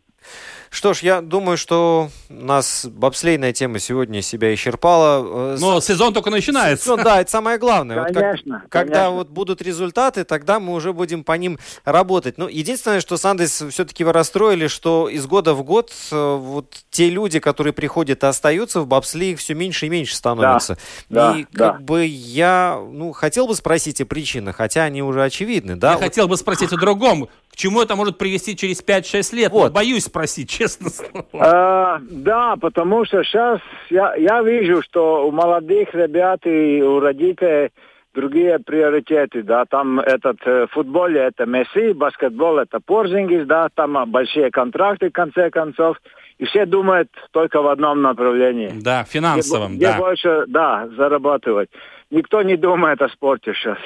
S3: Что ж, я думаю, что у нас бобслейная тема сегодня себя исчерпала. Э,
S4: Но сезон только начинается.
S3: Ну да, это самое главное. Вот как-
S11: Конечно,
S3: когда
S11: конечно.
S3: вот будут результаты, тогда мы уже будем по ним работать. Ну, единственное, что Сандес все-таки вы расстроили, что из года в год э, вот те люди, которые приходят и остаются в бобслее, их все меньше и меньше становятся.
S11: да,
S3: и
S11: да.
S3: как бы я, ну, хотел бы спросить о причинах, хотя они уже очевидны, да?
S4: Я
S3: Вот
S4: хотел бы спросить о другом. К чему это может привести через 5-6 лет?
S3: Вот.
S4: Боюсь спросить, (laughs) честно слово.
S11: А, да, потому что сейчас я, я вижу, что у молодых ребят и у родителей другие приоритеты, да, там этот э, в футболе это Месси, баскетбол это Порзингис, да, там а, большие контракты в конце концов, и все думают только в одном направлении.
S4: Да, финансовом,
S11: где,
S4: да.
S11: больше, да, зарабатывать. Никто не думает о спорте сейчас.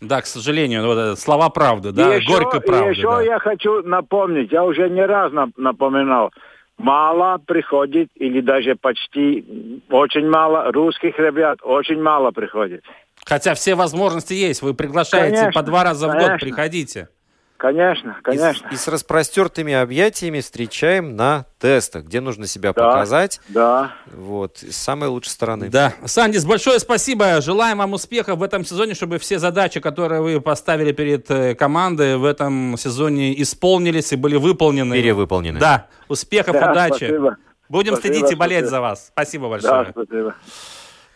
S4: Да, к сожалению, вот слова правды, да,
S11: и еще,
S4: горькой
S11: и
S4: правды.
S11: еще
S4: да.
S11: я хочу напомнить, я уже не раз нап- напоминал, мало приходит, или даже почти очень мало русских ребят, очень мало приходит.
S4: Хотя все возможности есть. Вы приглашаете
S11: Конечно,
S4: по два раза в год,
S11: конечно.
S4: приходите.
S11: Конечно,
S3: И с-
S11: конечно.
S3: И, с распростертыми объятиями встречаем на тестах, где нужно себя
S11: Да.
S3: показать.
S11: Да.
S3: Вот, с самой лучшей стороны.
S4: Да. Сандис, большое спасибо. Желаем вам успехов в этом сезоне, чтобы все задачи, которые вы поставили перед э, командой в этом сезоне исполнились и были выполнены.
S3: Перевыполнены.
S4: Да. Успехов,
S11: Да,
S4: удачи.
S11: спасибо.
S4: Будем
S11: Спасибо,
S4: следить и болеть
S11: спасибо.
S4: за вас. Спасибо
S11: Да,
S4: большое.
S11: спасибо.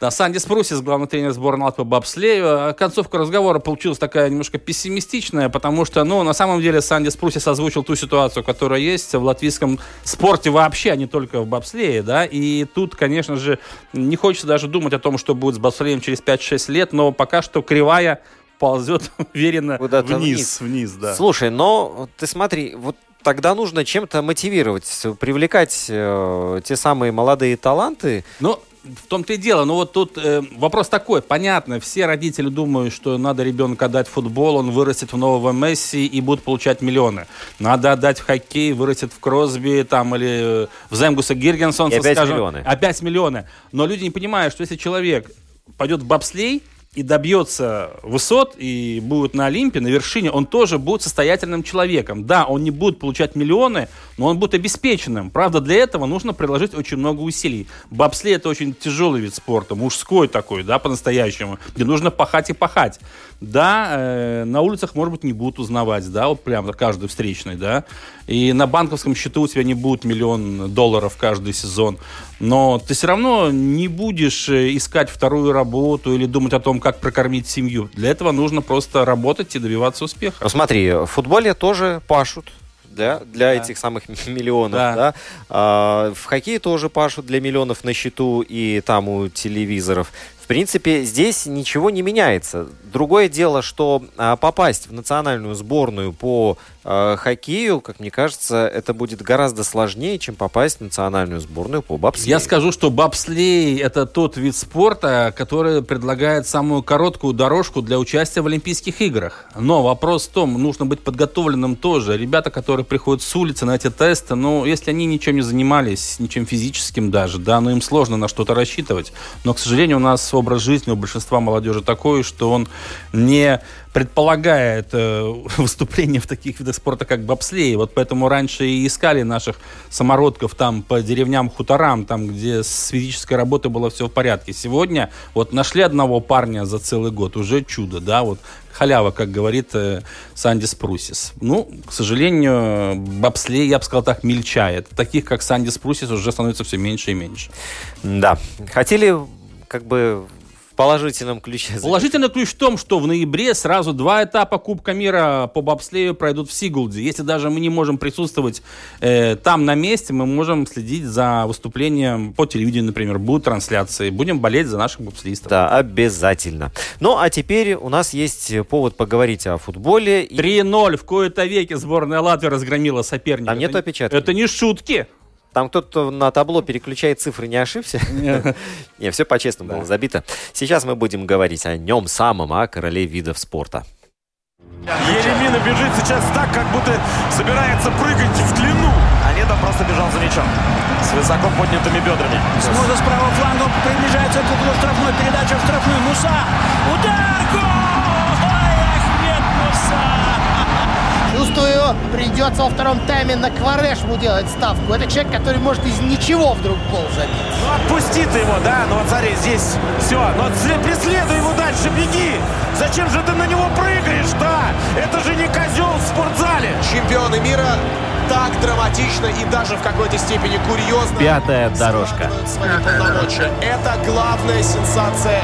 S4: Да, Сандис Прусис, главный тренер сборной Латвии по бобслею. А Концовка разговора получилась такая немножко пессимистичная, потому что, ну, на самом деле Сандис Прусис озвучил ту ситуацию, которая есть в латвийском спорте вообще, а не только в бобслее, да, и тут, конечно же, не хочется даже думать о том, что будет с бобслеем через 5-6 лет, но пока что кривая ползет (laughs) уверенно
S3: Куда-то
S4: вниз, вниз, да.
S3: Слушай, но ты смотри, вот тогда нужно чем-то мотивировать, привлекать э, те самые молодые таланты.
S4: Ну, в том-то и дело. Ну вот тут э, вопрос такой. Понятно, все родители думают, что надо ребенка отдать в футбол, он вырастет в нового Месси и будет получать миллионы. Надо отдать в хоккей, вырастет в Кросби там или в Земгуса Гиргенсонса,
S3: опять
S4: скажем.
S3: миллионы.
S4: Опять миллионы. Но люди не понимают, что если человек пойдет в бобслей, и добьется высот, и будет на Олимпе, на вершине, он тоже будет состоятельным человеком. Да, он не будет получать миллионы, но он будет обеспеченным. Правда, для этого нужно приложить очень много усилий. Бобслей это очень тяжелый вид спорта, мужской такой, да, по-настоящему, где нужно пахать и пахать. Да, э, на улицах, может быть, не будут узнавать, да, вот прям каждый встречный, да, и на банковском счету у тебя не будет миллион долларов каждый сезон, но ты все равно не будешь э, искать вторую работу или думать о том, как прокормить семью. Для этого нужно просто работать и добиваться успеха.
S3: Смотри, в футболе тоже пашут. Да, для этих самых (laughs) миллионов,
S4: Да.
S3: да. А, в хоккее тоже пашут для миллионов на счету и там у телевизоров. Принципе, здесь ничего не меняется. Другое дело, что а, попасть в национальную сборную по а, хоккею, как мне кажется, это будет гораздо сложнее, чем попасть в национальную сборную по бобслею.
S4: Я скажу, что бобслей – это тот вид спорта, который предлагает самую короткую дорожку для участия в Олимпийских играх. Но вопрос в том, нужно быть подготовленным тоже. Ребята, которые приходят с улицы на эти тесты, ну, если они ничем не занимались, ничем физическим даже, да, ну, им сложно на что-то рассчитывать. Но, к сожалению, у нас образ жизни у большинства молодежи такой, что он не предполагает э, (laughs) выступление в таких видах спорта, как бобслей. Вот поэтому раньше и искали наших самородков там по деревням, хуторам, там, где с физической работой было все в порядке. Сегодня вот нашли одного парня за целый год, уже чудо, да, вот халява, как говорит э, Сандис Прусис. Ну, к сожалению, бобслей, я бы сказал так, мельчает. Таких, как Сандис Прусис, уже становится все меньше и меньше.
S3: Да. Хотели как бы в положительном ключе.
S4: Положительный ключ в том, что в ноябре сразу два этапа Кубка мира по бобслею пройдут в Сигулде. Если даже мы не можем присутствовать э, там на месте, мы можем следить за выступлением по телевидению, например. Будут трансляции. Будем болеть за наших бобслеистов.
S3: Да, обязательно. Ну, а теперь у нас есть повод поговорить о футболе. И
S4: 3-0 в кои-то веке сборная Латвии разгромила соперника.
S3: Там нету опечатки?
S4: Это не шутки.
S3: Там кто-то на табло переключает цифры, не ошибся? (laughs) Не, все по-честному было забито. Сейчас мы будем говорить о нем самом, о короле видов спорта.
S12: Еремина бежит сейчас так, как будто собирается прыгать в длину. А нет, он просто бежал за мячом. С высоко поднятыми бедрами.
S13: Смуза с правого фланга приближается к углу штрафной. Передача в штрафную. Муса. Удар!
S6: Чувствую, придется во втором тайме на Кварешму делать ставку. Это человек, который может из ничего вдруг гол забить.
S12: Ну отпусти ты его, да? Ну вот смотри, здесь все. Ну вот сле- преследуй его дальше, беги. Зачем же ты на него прыгаешь, да? Это же не козел в спортзале.
S7: Чемпионы мира так драматично и даже в какой-то степени курьезно.
S1: Пятая дорожка.
S7: Свои полномочия. Это главная сенсация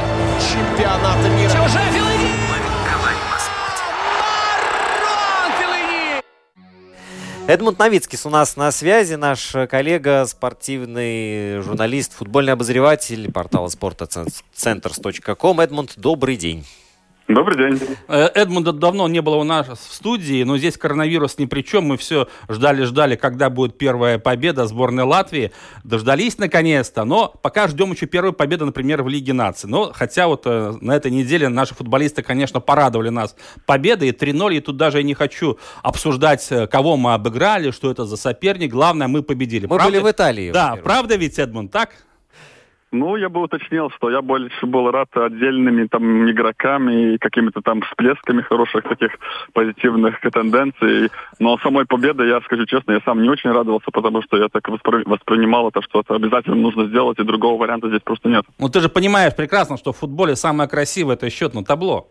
S3: Эдмунд Новицкис у нас на связи, наш коллега, спортивный журналист, футбольный обозреватель портала спортоцентрс.ком. Эдмунд, добрый день.
S14: Добрый день.
S4: Э, Эдмунда давно не было у нас в студии, но здесь коронавирус ни при чем. Мы все ждали-ждали, когда будет первая победа сборной Латвии. Дождались наконец-то, но пока ждем еще первой победы, например, в Лиге наций. Но хотя вот э, на этой неделе наши футболисты, конечно, порадовали нас победой. 3-0, и тут даже я не хочу обсуждать, э, кого мы обыграли, что это за соперник. Главное, мы победили.
S3: Мы были в Италии,
S4: Да, правда ведь, Эдмунд, так?
S14: Ну, я бы уточнил, что я больше был рад отдельными там игроками и какими-то там всплесками хороших таких позитивных тенденций. Но самой победой, я скажу честно, я сам не очень радовался, потому что я так воспри- воспринимал это, что это обязательно нужно сделать, и другого варианта здесь просто нет.
S4: Ну, ты же понимаешь прекрасно, что в футболе самое красивое это счет на табло.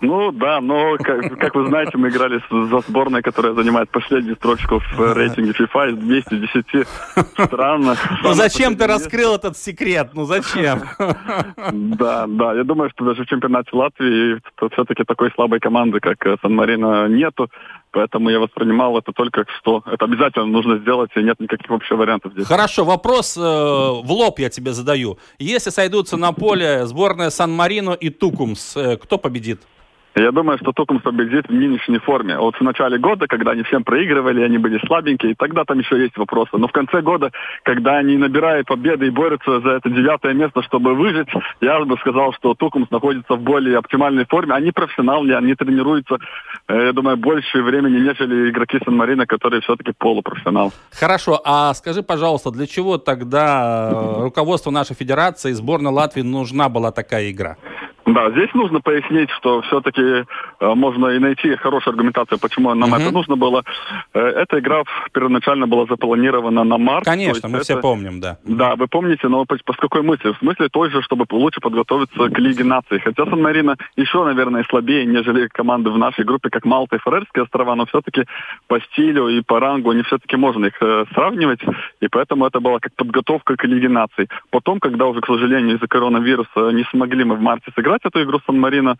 S14: Ну да, но как, как вы знаете, мы играли с- за сборной, которая занимает последнюю строчку в (laughs) рейтинге FIFA из 210 стран.
S4: Ну зачем ты раскрыл этот секрет? Ну зачем? (laughs)
S14: Да, да, я думаю, что даже в чемпионате Латвии все-таки такой слабой команды, как э, Сан-Марино, нету. Поэтому я воспринимал это только что это обязательно нужно сделать, и нет никаких вообще вариантов здесь.
S4: Хорошо, вопрос э, в лоб я тебе задаю. Если сойдутся на поле сборная Сан-Марино и Тукумс, э, кто победит?
S14: Я думаю, что Тукумс победит в нынешней форме. Вот в начале года, когда они всем проигрывали, они были слабенькие, тогда там еще есть вопросы. Но в конце года, когда они набирают победы и борются за это девятое место, чтобы выжить, я бы сказал, что Тукумс находится в более оптимальной форме. Они профессионалы, они тренируются, э, я думаю, больше времени, нежели игроки Сан-Марина, которые все-таки полупрофессионал.
S4: Хорошо, а скажи, пожалуйста, для чего тогда э, руководству нашей федерации сборной Латвии нужна была такая игра?
S14: Да, здесь нужно пояснить, что все-таки э, можно и найти хорошую аргументацию, почему нам uh-huh. это нужно было. Э, эта игра первоначально была запланирована на март.
S4: Конечно, мы
S14: это...
S4: все помним, да.
S14: Да, вы помните, но по, по какой мысли? В смысле той же, чтобы лучше подготовиться к Лиге наций. Хотя Сан-Марина еще, наверное, слабее, нежели команды в нашей группе, как Малта и Фарерские острова, но все-таки по стилю и по рангу они все-таки можно их э, сравнивать, и поэтому это была как подготовка к Лиге наций. Потом, когда уже, к сожалению, из-за коронавируса не смогли мы в марте сыграть, играть эту игру Сан-Марино,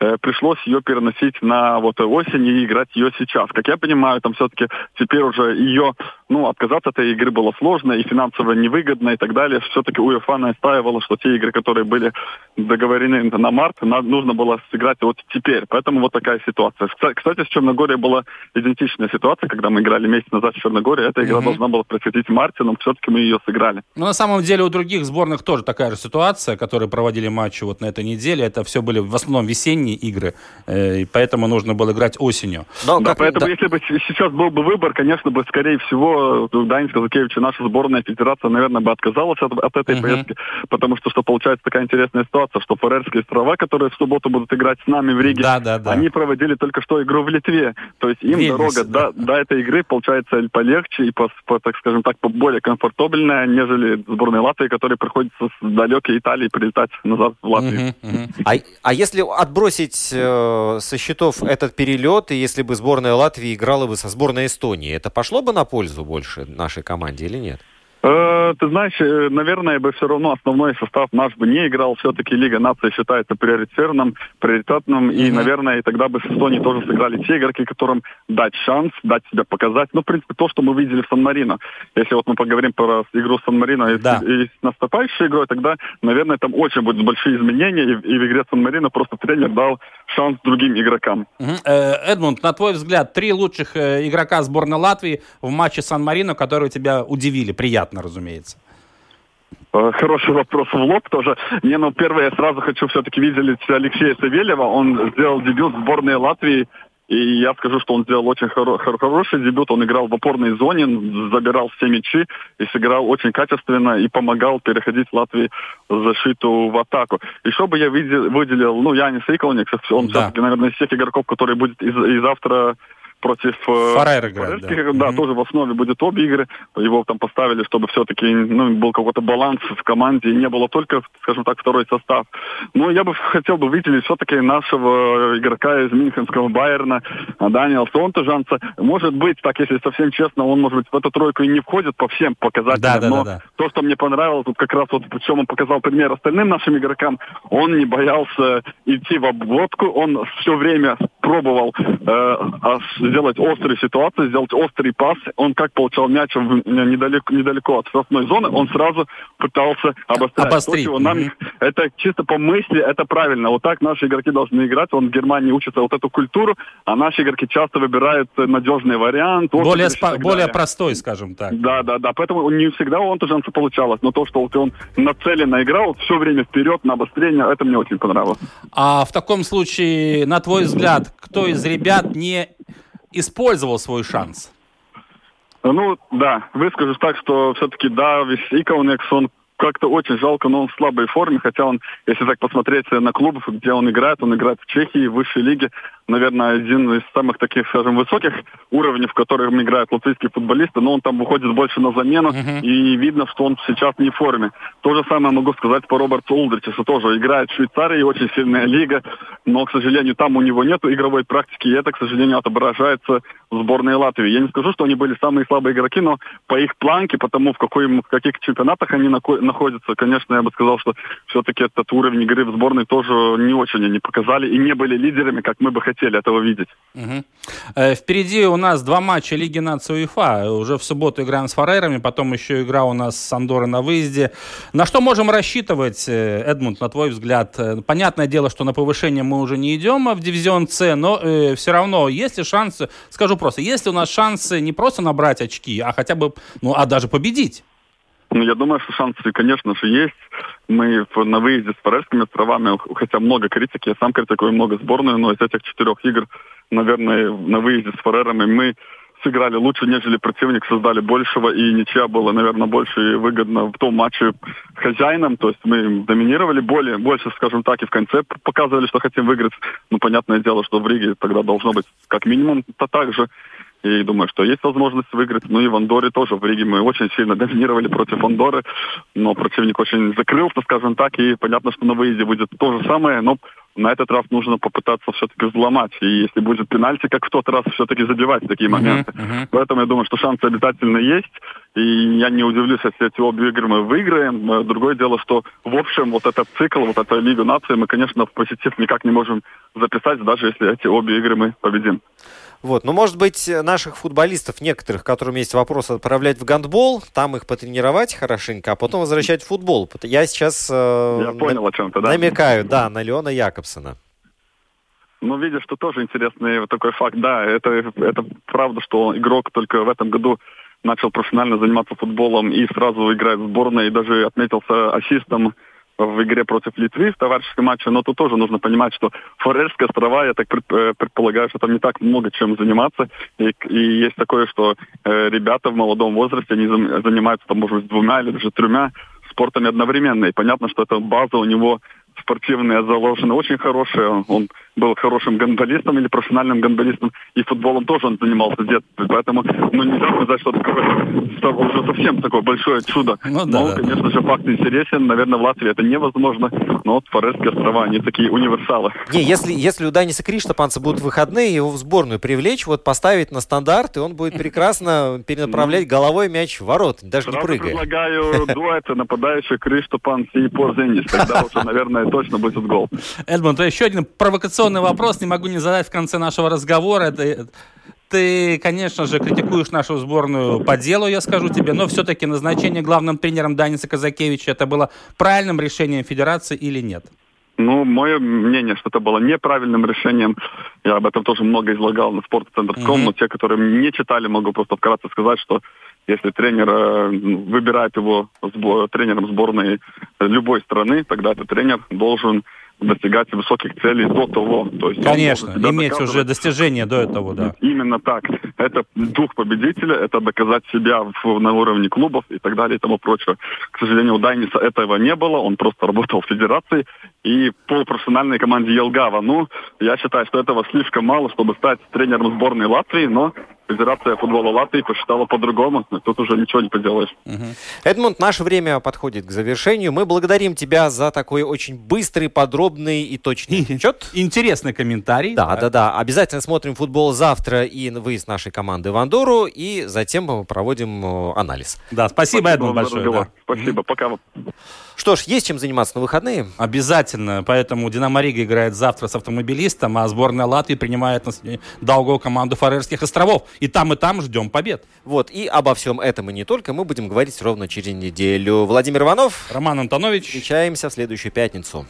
S14: э, пришлось ее переносить на вот осень и играть ее сейчас. Как я понимаю, там все-таки теперь уже ее, ну, отказаться от этой игры было сложно и финансово невыгодно и так далее. Все-таки УЕФА настаивала, что те игры, которые были договорены на март, нужно было сыграть вот теперь. Поэтому вот такая ситуация. Кстати, с Черногорией была идентичная ситуация, когда мы играли месяц назад в Черногории. Эта игра mm-hmm. должна была происходить в марте, но все-таки мы ее сыграли.
S4: Ну, на самом деле у других сборных тоже такая же ситуация, которые проводили матчи вот на этой неделе. Это все были в основном весенние игры, э, и поэтому нужно было играть осенью.
S14: Но, да, поэтому да. если бы сейчас был бы выбор, конечно бы, скорее всего, Данис Казакевич и наша сборная федерация, наверное, бы отказалась от, от этой uh-huh. поездки, потому что, что получается такая интересная ситуация, что Фарерские острова, которые в субботу будут играть с нами в Риге,
S4: да, да, да.
S14: они проводили только что игру в Литве. То есть им Вильнюсе, дорога да. до, до этой игры получается полегче и, по, по, так скажем так, более комфортабельная, нежели сборной Латвии, которой приходится с далекой Италии прилетать назад в Латвию.
S3: Uh-huh, uh-huh. А, а если отбросить э, со счетов этот перелет, и если бы сборная Латвии играла бы со сборной Эстонии, это пошло бы на пользу больше нашей команде или нет?
S14: Э, ты знаешь, э, наверное, бы все равно основной состав наш бы не играл. Все-таки Лига нации считается приоритетным, приоритетным. И, наверное, и тогда бы с Эстонией тоже сыграли те игроки, которым дать шанс, дать себя показать. Ну, в принципе, то, что мы видели в Сан-Марино. Если вот мы поговорим про игру Сан-Марино да. и, и с наступающей игрой, тогда, наверное, там очень будут большие изменения. И, и в игре Сан-Марино просто тренер дал шанс другим игрокам.
S4: Mm-hmm. Эдмунд, на твой взгляд, три лучших игрока сборной Латвии в матче Сан-Марино, которые тебя удивили, приятно? Приятно, разумеется.
S14: Э, хороший вопрос в лоб тоже. Не, ну, первое, я сразу хочу все-таки видеть Алексея Савельева. Он сделал дебют в сборной Латвии. И я скажу, что он сделал очень хоро- хороший дебют. Он играл в опорной зоне, забирал все мячи и сыграл очень качественно и помогал переходить Латвии защиту в атаку. Еще бы я видел, выделил, ну, Янис Иколник, он да. все-таки, наверное, из всех игроков, которые будет и, и завтра против
S4: э, Фарер играет,
S14: да. да, mm-hmm. тоже в основе будет обе игры. Его там поставили, чтобы все-таки ну, был какой-то баланс в команде, и не было только, скажем так, второй состав. Но я бы хотел бы выделить все-таки нашего игрока из Мюнхенского Байерна, Даниэла Сонтежанца. Может быть, так, если совсем честно, он, может быть, в эту тройку и не входит по всем показателям, да, да, но да, да. то, что мне понравилось, вот как раз вот, причем он показал пример остальным нашим игрокам, он не боялся идти в обводку, он все время пробовал э, сделать острые ситуации, сделать острый пас. Он как получал мяч недалеко, недалеко от штрафной зоны, он сразу пытался обострять.
S4: Обострить.
S14: То, нам, mm-hmm. Это чисто по мысли, это правильно. Вот так наши игроки должны играть. Он в Германии учится вот эту культуру, а наши игроки часто выбирают надежный вариант.
S4: Более, спа- более простой, скажем так.
S14: Да, да, да. Поэтому не всегда у Антужанца получалось. Но то, что вот он нацеленно играл, вот все время вперед на обострение, это мне очень понравилось.
S4: А в таком случае, на твой взгляд, кто из ребят не использовал свой шанс?
S14: Ну, да, выскажу так, что все-таки, да, весь Икаунекс, он как-то очень жалко, но он в слабой форме, хотя он, если так посмотреть на клубы, где он играет, он играет в Чехии, в высшей лиге, наверное, один из самых таких, скажем, высоких уровней, в которых играют латвийские футболисты, но он там выходит больше на замену, uh-huh. и видно, что он сейчас не в форме. То же самое могу сказать по Роберту Улдричесу, тоже играет в Швейцарии, очень сильная лига, но, к сожалению, там у него нет игровой практики, и это, к сожалению, отображается в сборной Латвии. Я не скажу, что они были самые слабые игроки, но по их планке, потому в, какой, в каких чемпионатах они находится. Конечно, я бы сказал, что все-таки этот уровень игры в сборной тоже не очень они показали и не были лидерами, как мы бы хотели этого видеть.
S4: Угу. Э, впереди у нас два матча Лиги нации УЕФА. Уже в субботу играем с Фарерами, потом еще игра у нас с Андорой на выезде. На что можем рассчитывать, э, Эдмунд, на твой взгляд? Э, понятное дело, что на повышение мы уже не идем в дивизион С, но э, все равно есть ли шансы, скажу просто, есть ли у нас шансы не просто набрать очки, а хотя бы, ну, а даже победить?
S14: Ну, я думаю, что шансы, конечно же, есть. Мы на выезде с Фарерскими островами, хотя много критики, я сам критикую много сборную, но из этих четырех игр, наверное, на выезде с Фарерами мы сыграли лучше, нежели противник, создали большего, и ничья была, наверное, больше выгодна в том матче хозяинам, то есть мы доминировали более, больше, скажем так, и в конце показывали, что хотим выиграть. Ну, понятное дело, что в Риге тогда должно быть как минимум то так же. И думаю, что есть возможность выиграть. Ну и в Андоре тоже. В Риге мы очень сильно (laughs) доминировали против Андоры, но противник очень закрылся, скажем так, и понятно, что на выезде будет то же самое, но на этот раз нужно попытаться все-таки взломать. И если будет пенальти, как в тот раз, все-таки забивать такие моменты. Uh-huh, uh-huh. Поэтому я думаю, что шансы обязательно есть. И я не удивлюсь, если эти обе игры мы выиграем. Другое дело, что в общем вот этот цикл, вот эта Лига нации, мы, конечно, в позитив никак не можем записать, даже если эти обе игры мы победим.
S3: Вот, ну, может быть, наших футболистов, некоторых, которым есть вопрос, отправлять в гандбол, там их потренировать хорошенько, а потом возвращать в футбол. Я сейчас э,
S14: Я понял, о чем-то, да?
S3: намекаю, да, на Леона Якобсона.
S14: Ну, видишь, что тоже интересный такой факт. Да, это, это правда, что игрок только в этом году начал профессионально заниматься футболом и сразу играет в сборной, и даже отметился ассистом в игре против Литвы в товарищеском матче, но тут тоже нужно понимать, что Фарерские острова, я так э, предполагаю, что там не так много чем заниматься, и, и есть такое, что э, ребята в молодом возрасте, они занимаются там, может быть, двумя или даже тремя спортами одновременно, и понятно, что эта база у него спортивная заложена очень хорошая, он был хорошим гандболистом или профессиональным гандболистом, и футболом тоже он занимался с детства. Поэтому, ну, нельзя сказать, что это какое-то уже совсем такое большое чудо. Ну, да, но, да. конечно же, факт интересен. Наверное, в Латвии это невозможно, но вот Форестские острова, они такие универсалы.
S3: Не, если, если у Даниса Криштопанца будут выходные, его в сборную привлечь, вот поставить на стандарт, и он будет прекрасно перенаправлять головой мяч в ворот, даже не прыгая.
S14: предлагаю (laughs) дуэты нападающий Криштопанц и Порзенис. Тогда уже, наверное, точно будет гол.
S4: Эдмонд, еще один провокационный традиционный вопрос не могу не задать в конце нашего разговора. Ты, ты, конечно же, критикуешь нашу сборную по делу, я скажу тебе, но все-таки назначение главным тренером Даниса Казакевича это было правильным решением федерации или нет?
S14: Ну, мое мнение, что это было неправильным решением. Я об этом тоже много излагал на спортцентр.ком, mm-hmm. но те, которые не читали, могу просто вкратце сказать, что если тренер э, выбирает его тренером сборной любой страны, тогда этот тренер должен достигать высоких целей до того. То есть
S4: Конечно, иметь уже достижения до этого, да.
S14: Именно так. Это дух победителя, это доказать себя в, на уровне клубов и так далее и тому прочее. К сожалению, у Дайниса этого не было, он просто работал в федерации и по профессиональной команде Елгава. Ну, я считаю, что этого слишком мало, чтобы стать тренером сборной Латвии, но Федерация футбола Латвии посчитала по-другому. Тут уже ничего не поделаешь.
S3: Угу. Эдмунд, наше время подходит к завершению. Мы благодарим тебя за такой очень быстрый, подробный и точный отчет.
S4: Интересный комментарий.
S3: Да, да, да, да. Обязательно смотрим футбол завтра и выезд нашей команды в Андору. И затем мы проводим э, анализ.
S4: Да, спасибо, спасибо Эдмунд, большое. Да.
S14: Спасибо, пока.
S3: Что ж, есть чем заниматься на выходные?
S4: Обязательно. Поэтому Динамо Рига играет завтра с автомобилистом, а сборная Латвии принимает на долгую команду Фарерских островов. И там, и там ждем побед.
S3: Вот, и обо всем этом и не только мы будем говорить ровно через неделю. Владимир Иванов.
S4: Роман Антонович.
S3: Встречаемся в следующую пятницу.